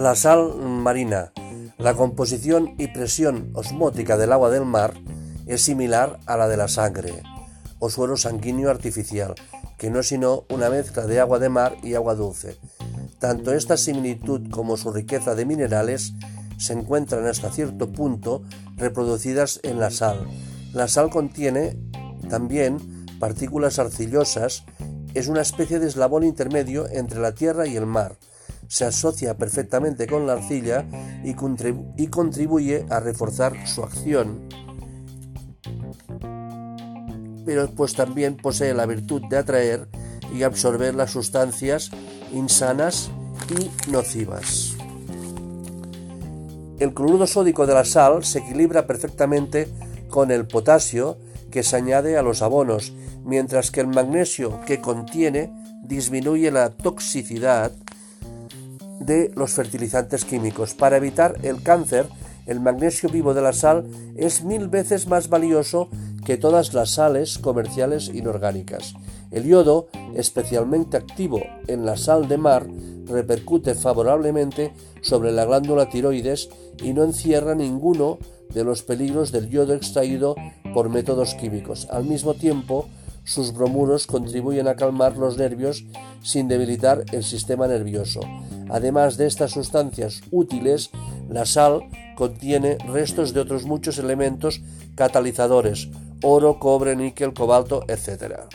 La sal marina. La composición y presión osmótica del agua del mar es similar a la de la sangre o suero sanguíneo artificial, que no es sino una mezcla de agua de mar y agua dulce. Tanto esta similitud como su riqueza de minerales se encuentran hasta cierto punto reproducidas en la sal. La sal contiene también partículas arcillosas, es una especie de eslabón intermedio entre la tierra y el mar. Se asocia perfectamente con la arcilla y, contribuye a reforzar su acción pero pues también posee la virtud de atraer y absorber las sustancias insanas y nocivas. El cloruro sódico de la sal se equilibra perfectamente con el potasio que se añade a los abonos, mientras que el magnesio que contiene disminuye la toxicidad de los fertilizantes químicos. Para evitar el cáncer, el magnesio vivo de la sal es mil veces más valioso que todas las sales comerciales inorgánicas. El yodo, especialmente activo en la sal de mar, repercute favorablemente sobre la glándula tiroides y no encierra ninguno de los peligros del yodo extraído por métodos químicos. Al mismo tiempo, sus bromuros contribuyen a calmar los nervios sin debilitar el sistema nervioso. Además de estas sustancias útiles, la sal contiene restos de otros muchos elementos catalizadores, oro, cobre, níquel, cobalto, etc.